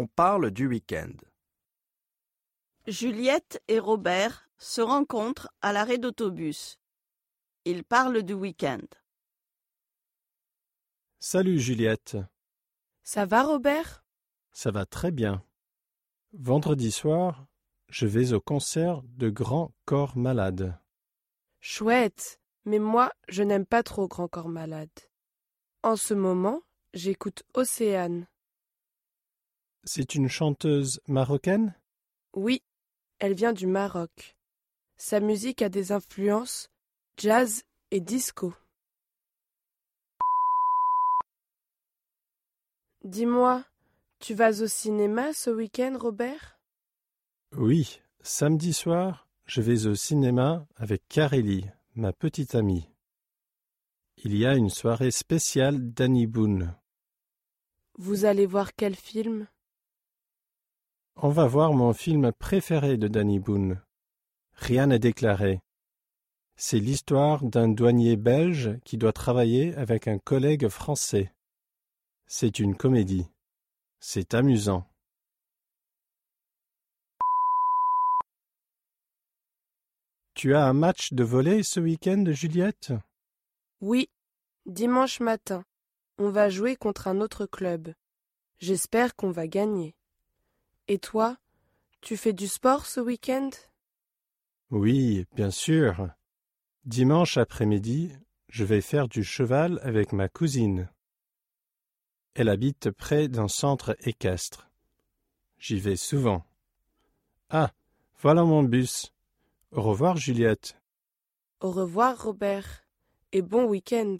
On parle du week-end. Juliette et Robert se rencontrent à l'arrêt d'autobus. Ils parlent du week-end. Salut Juliette, Ça va, Robert? Ça va très bien. Vendredi soir, je vais au concert de Grand Corps Malade. Chouette, mais moi, je n'aime pas trop Grand Corps Malade. En ce moment, j'écoute Océane. C'est une chanteuse marocaine? Oui, elle vient du Maroc. Sa musique a des influences jazz et disco. Dis-moi, tu vas au cinéma ce week-end, Robert? Oui, samedi soir, je vais au cinéma avec Kareli, ma petite amie. Il y a une soirée spéciale d'Annie Boone. Vous allez voir quel film? On va voir mon film préféré de Danny Boone. Rien n'est déclaré. C'est l'histoire d'un douanier belge qui doit travailler avec un collègue français. C'est une comédie. C'est amusant. Tu as un match de volley ce week-end, Juliette? Oui, dimanche matin. On va jouer contre un autre club. J'espère qu'on va gagner. Et toi, tu fais du sport ce week-end? Oui, bien sûr. Dimanche après-midi, je vais faire du cheval avec ma cousine. Elle habite près d'un centre équestre. J'y vais souvent. Ah, voilà mon bus. Au revoir, Juliette. Au revoir, Robert, et bon week-end.